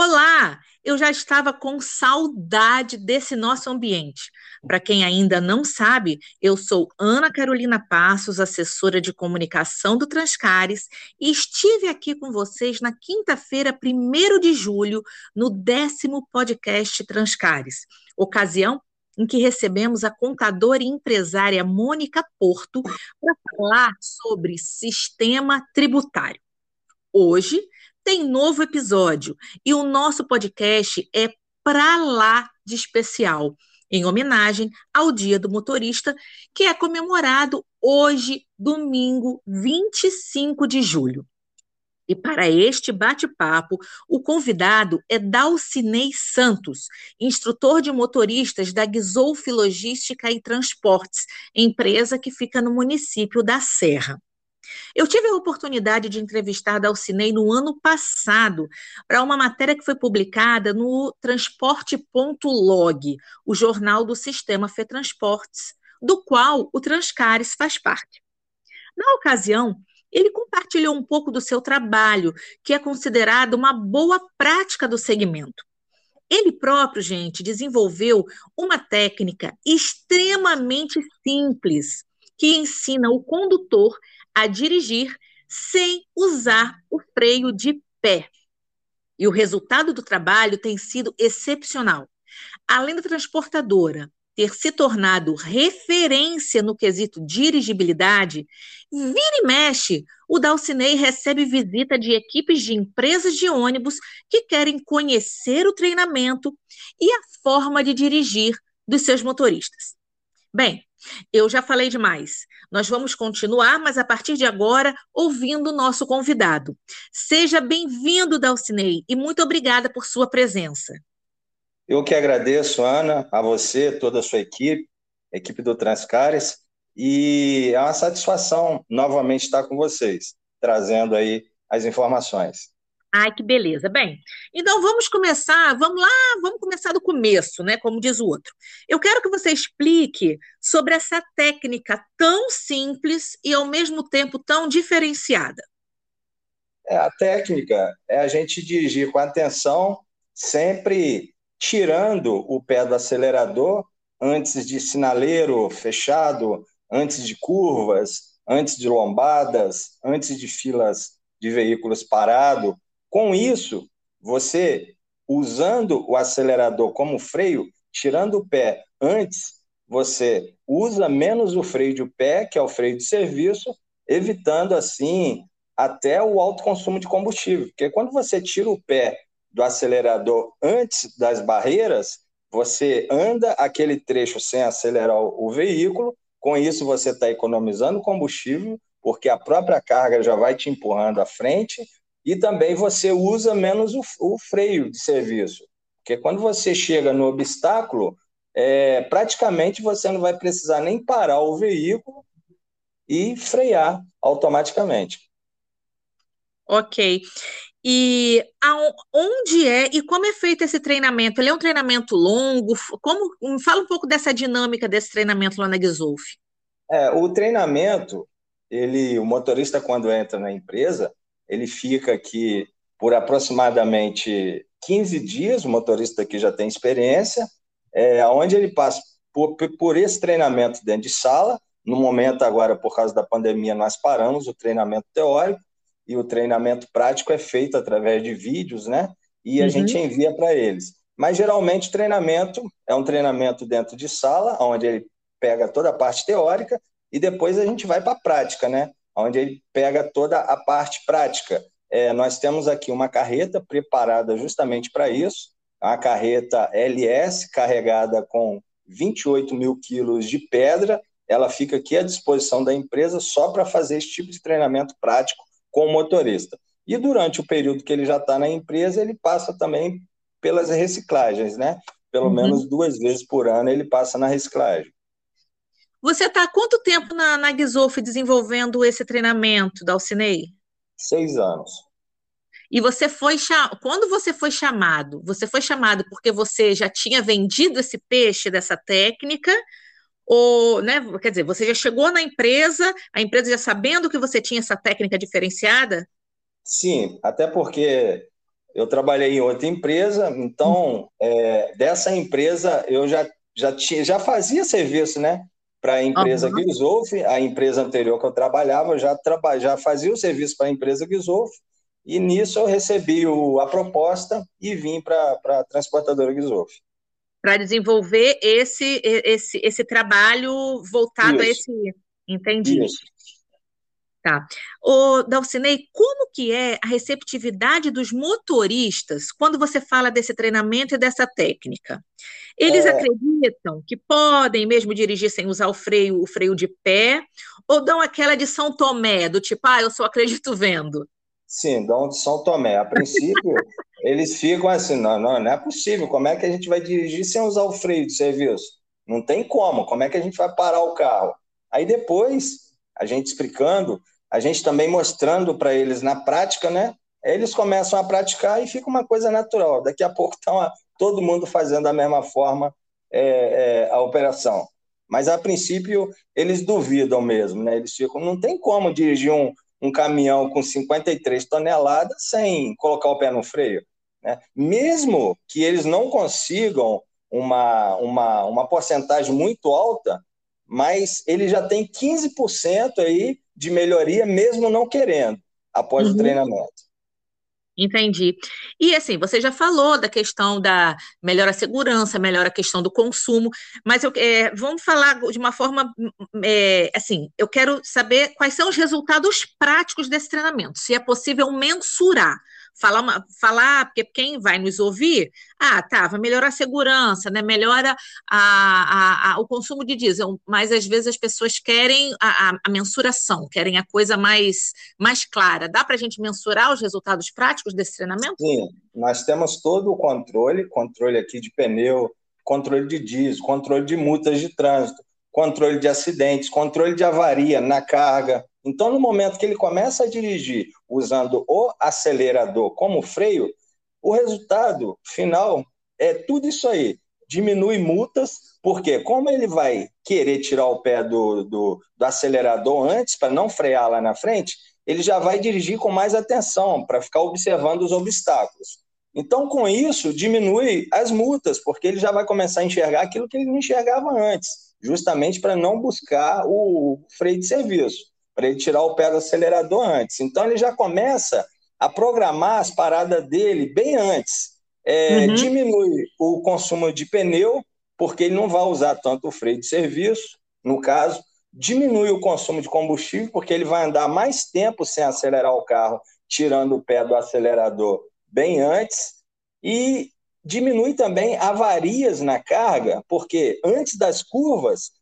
Olá! Eu já estava com saudade desse nosso ambiente. Para quem ainda não sabe, eu sou Ana Carolina Passos, assessora de comunicação do Transcares, e estive aqui com vocês na quinta-feira, 1 de julho, no décimo podcast Transcares, ocasião em que recebemos a contadora e empresária Mônica Porto para falar sobre sistema tributário. Hoje, tem novo episódio e o nosso podcast é para lá de especial, em homenagem ao Dia do Motorista, que é comemorado hoje, domingo 25 de julho. E para este bate-papo, o convidado é Dalcinei Santos, instrutor de motoristas da Guizolf Logística e Transportes, empresa que fica no município da Serra. Eu tive a oportunidade de entrevistar Dalcinei no ano passado para uma matéria que foi publicada no Transporte.log, o jornal do sistema FETransportes, do qual o Transcares faz parte. Na ocasião, ele compartilhou um pouco do seu trabalho, que é considerado uma boa prática do segmento. Ele próprio, gente, desenvolveu uma técnica extremamente simples que ensina o condutor a dirigir sem usar o freio de pé. E o resultado do trabalho tem sido excepcional. Além da transportadora ter se tornado referência no quesito dirigibilidade, vira e mexe, o Dalcinei recebe visita de equipes de empresas de ônibus que querem conhecer o treinamento e a forma de dirigir dos seus motoristas. Bem, eu já falei demais. Nós vamos continuar, mas a partir de agora, ouvindo o nosso convidado. Seja bem-vindo, Dalcinei, e muito obrigada por sua presença. Eu que agradeço, Ana, a você, toda a sua equipe, equipe do Transcares, e é uma satisfação novamente estar com vocês, trazendo aí as informações. Ai, que beleza. Bem, então vamos começar, vamos lá, vamos começar do começo, né? Como diz o outro. Eu quero que você explique sobre essa técnica tão simples e ao mesmo tempo tão diferenciada. É, a técnica é a gente dirigir com atenção, sempre tirando o pé do acelerador antes de sinaleiro fechado, antes de curvas, antes de lombadas, antes de filas de veículos parados com isso, você, usando o acelerador como freio, tirando o pé antes, você usa menos o freio de pé, que é o freio de serviço, evitando assim até o alto consumo de combustível. Porque quando você tira o pé do acelerador antes das barreiras, você anda aquele trecho sem acelerar o veículo, com isso você está economizando combustível, porque a própria carga já vai te empurrando à frente, e também você usa menos o, o freio de serviço. Porque quando você chega no obstáculo, é, praticamente você não vai precisar nem parar o veículo e frear automaticamente. Ok. E onde é e como é feito esse treinamento? Ele é um treinamento longo? Como fala um pouco dessa dinâmica desse treinamento lá na Gizolf. É, o treinamento, ele, o motorista quando entra na empresa, ele fica aqui por aproximadamente 15 dias, o motorista aqui já tem experiência, é, onde ele passa por, por esse treinamento dentro de sala, no momento agora, por causa da pandemia, nós paramos o treinamento teórico, e o treinamento prático é feito através de vídeos, né? E a uhum. gente envia para eles. Mas geralmente o treinamento é um treinamento dentro de sala, onde ele pega toda a parte teórica e depois a gente vai para a prática, né? Onde ele pega toda a parte prática. É, nós temos aqui uma carreta preparada justamente para isso, a carreta LS carregada com 28 mil quilos de pedra, ela fica aqui à disposição da empresa só para fazer esse tipo de treinamento prático com o motorista. E durante o período que ele já está na empresa, ele passa também pelas reciclagens, né? Pelo uhum. menos duas vezes por ano ele passa na reciclagem. Você está há quanto tempo na, na Gizof desenvolvendo esse treinamento da Alcinei? Seis anos. E você foi quando você foi chamado, você foi chamado porque você já tinha vendido esse peixe dessa técnica, ou, né, quer dizer, você já chegou na empresa, a empresa já sabendo que você tinha essa técnica diferenciada? Sim, até porque eu trabalhei em outra empresa, então é, dessa empresa eu já, já, tinha, já fazia serviço, né? Para a empresa uhum. a empresa anterior que eu trabalhava, eu já, traba, já fazia o serviço para a empresa Gisolf, e nisso eu recebi o, a proposta e vim para a transportadora Gisolf. Para desenvolver esse, esse, esse trabalho voltado Isso. a esse. Entendi. Isso. Tá. Ô, Dalcinei, como que é a receptividade dos motoristas quando você fala desse treinamento e dessa técnica? Eles é... acreditam que podem mesmo dirigir sem usar o freio, o freio de pé, ou dão aquela de São Tomé, do tipo, ah, eu só acredito vendo? Sim, dão de São Tomé. A princípio, eles ficam assim, não, não, não é possível, como é que a gente vai dirigir sem usar o freio de serviço? Não tem como, como é que a gente vai parar o carro? Aí depois, a gente explicando, a gente também mostrando para eles na prática, né? Eles começam a praticar e fica uma coisa natural. Daqui a pouco está todo mundo fazendo da mesma forma é, é, a operação. Mas a princípio eles duvidam mesmo, né? Eles ficam, não tem como dirigir um, um caminhão com 53 toneladas sem colocar o pé no freio. Né? Mesmo que eles não consigam uma, uma, uma porcentagem muito alta, mas ele já tem 15% aí de melhoria, mesmo não querendo, após uhum. o treinamento. Entendi. E assim, você já falou da questão da melhora a segurança, melhora a questão do consumo, mas eu, é, vamos falar de uma forma é, assim, eu quero saber quais são os resultados práticos desse treinamento, se é possível mensurar falar, uma, falar, porque quem vai nos ouvir, ah, tá, vai melhorar a segurança, né? Melhora a, a, a, o consumo de diesel, mas às vezes as pessoas querem a, mensuração, querem a coisa mais, mais clara. Dá para a gente mensurar os resultados práticos desse treinamento? Sim, nós temos todo o controle, controle aqui de pneu, controle de diesel, controle de multas de trânsito, controle de acidentes, controle de avaria na carga, então, no momento que ele começa a dirigir usando o acelerador como freio, o resultado final é tudo isso aí. Diminui multas, porque como ele vai querer tirar o pé do, do, do acelerador antes, para não frear lá na frente, ele já vai dirigir com mais atenção, para ficar observando os obstáculos. Então, com isso, diminui as multas, porque ele já vai começar a enxergar aquilo que ele não enxergava antes, justamente para não buscar o freio de serviço para ele tirar o pé do acelerador antes. Então ele já começa a programar as paradas dele bem antes. É, uhum. Diminui o consumo de pneu, porque ele não vai usar tanto o freio de serviço, no caso. Diminui o consumo de combustível, porque ele vai andar mais tempo sem acelerar o carro, tirando o pé do acelerador bem antes. E diminui também avarias na carga, porque antes das curvas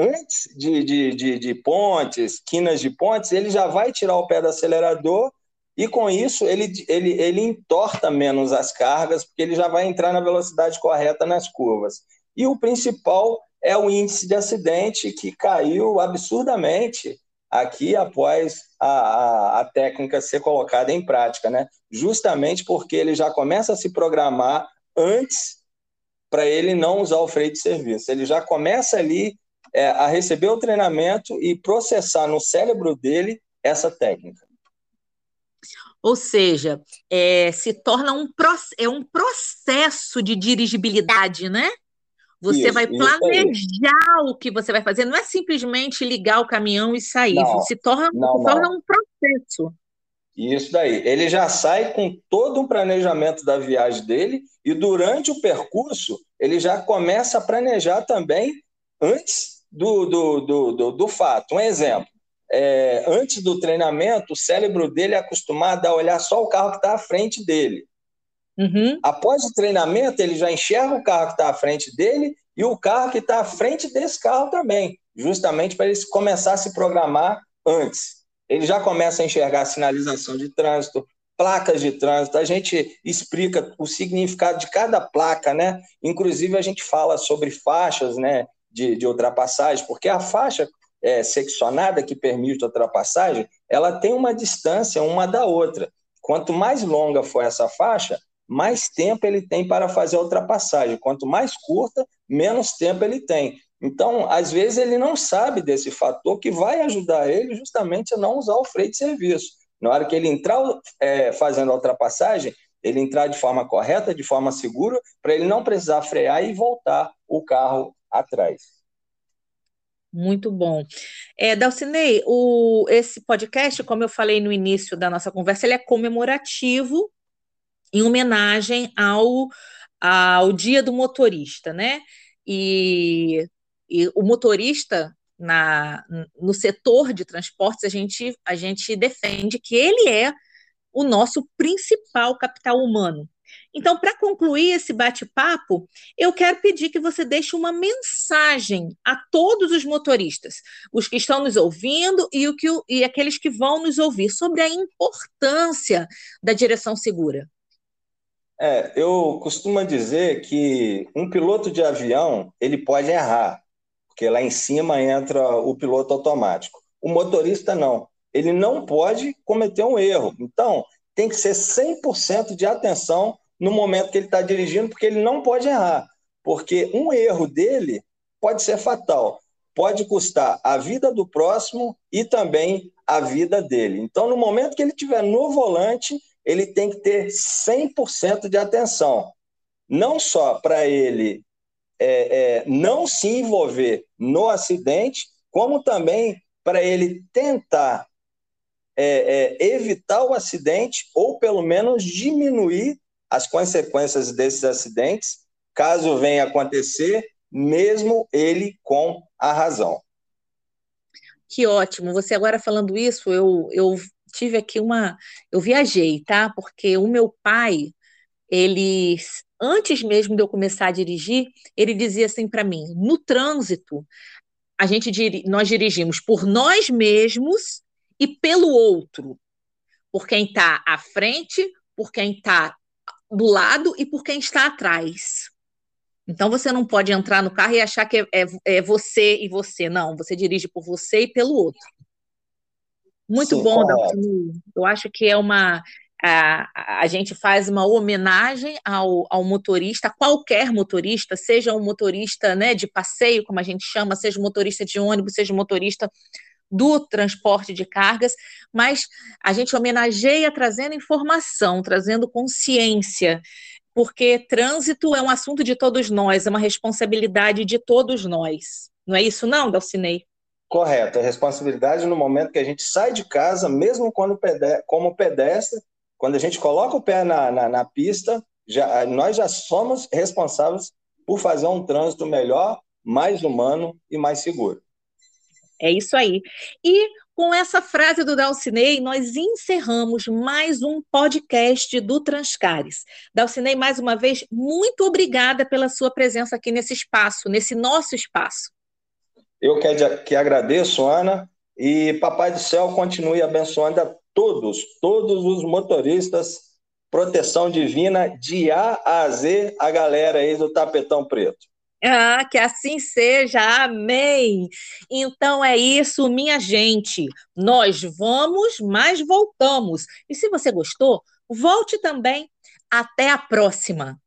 antes de, de, de, de pontes, quinas de pontes, ele já vai tirar o pé do acelerador e com isso ele, ele, ele entorta menos as cargas, porque ele já vai entrar na velocidade correta nas curvas. E o principal é o índice de acidente, que caiu absurdamente aqui após a, a, a, técnica ser colocada em prática, né? justamente porque ele já começa a se programar antes para ele não usar o freio de serviço. Ele já começa ali é, a receber o treinamento e processar no cérebro dele essa técnica. Ou seja, é, se torna um, é um processo de dirigibilidade, né? Você isso, vai planejar o que você vai fazer, não é simplesmente ligar o caminhão e sair, não, se torna, não, se torna um processo. Isso daí. Ele já sai com todo um planejamento da viagem dele e durante o percurso ele já começa a planejar também antes do, do, do, do, do fato. Um exemplo. É, antes do treinamento, o cérebro dele é acostumado a olhar só o carro que está à frente dele. Uhum. Após o treinamento, ele já enxerga o carro que está à frente dele e o carro que está à frente desse carro também, justamente para ele começar a se programar antes. Ele já começa a enxergar a sinalização de trânsito, placas de trânsito, a gente explica o significado de cada placa, né? Inclusive a gente fala sobre faixas, né? De, de ultrapassagem, porque a faixa é, seccionada que permite a ultrapassagem, ela tem uma distância uma da outra. Quanto mais longa for essa faixa, mais tempo ele tem para fazer a ultrapassagem. Quanto mais curta, menos tempo ele tem. Então, às vezes, ele não sabe desse fator que vai ajudar ele justamente a não usar o freio de serviço. Na hora que ele entrar é, fazendo a ultrapassagem, ele entrar de forma correta, de forma segura, para ele não precisar frear e voltar o carro atrás. Muito bom. É, Dalcinei, o, esse podcast, como eu falei no início da nossa conversa, ele é comemorativo em homenagem ao, ao Dia do Motorista, né? E, e o motorista na, no setor de transportes, a gente, a gente defende que ele é o nosso principal capital humano. Então, para concluir esse bate-papo, eu quero pedir que você deixe uma mensagem a todos os motoristas, os que estão nos ouvindo e, o que, e aqueles que vão nos ouvir, sobre a importância da direção segura. É, eu costumo dizer que um piloto de avião ele pode errar, porque lá em cima entra o piloto automático. O motorista não. Ele não pode cometer um erro. Então, tem que ser 100% de atenção no momento que ele está dirigindo, porque ele não pode errar. Porque um erro dele pode ser fatal. Pode custar a vida do próximo e também a vida dele. Então, no momento que ele estiver no volante, ele tem que ter 100% de atenção. Não só para ele é, é, não se envolver no acidente, como também para ele tentar é, é, evitar o acidente ou pelo menos diminuir as consequências desses acidentes, caso venha acontecer, mesmo ele com a razão. Que ótimo. Você agora falando isso, eu, eu tive aqui uma. Eu viajei, tá? Porque o meu pai, ele antes mesmo de eu começar a dirigir, ele dizia assim para mim: no trânsito, a gente nós dirigimos por nós mesmos e pelo outro, por quem está à frente, por quem está do lado e por quem está atrás. Então você não pode entrar no carro e achar que é, é, é você e você. Não, você dirige por você e pelo outro. Muito Sim, bom, Eu acho que é uma a, a gente faz uma homenagem ao, ao motorista, qualquer motorista, seja um motorista né, de passeio, como a gente chama, seja um motorista de ônibus, seja um motorista do transporte de cargas, mas a gente homenageia trazendo informação, trazendo consciência, porque trânsito é um assunto de todos nós, é uma responsabilidade de todos nós. Não é isso, não, Dalcinei? Correto, é responsabilidade no momento que a gente sai de casa, mesmo quando como pedestre, quando a gente coloca o pé na, na, na pista, já, nós já somos responsáveis por fazer um trânsito melhor, mais humano e mais seguro. É isso aí. E com essa frase do Dalcinei, nós encerramos mais um podcast do Transcares. Dalcinei, mais uma vez, muito obrigada pela sua presença aqui nesse espaço, nesse nosso espaço. Eu que, que agradeço, Ana, e Papai do Céu continue abençoando a todos, todos os motoristas, proteção divina de A a Z, a galera aí do tapetão preto. Ah, que assim seja, amém. Então é isso, minha gente. Nós vamos, mas voltamos. E se você gostou, volte também. Até a próxima.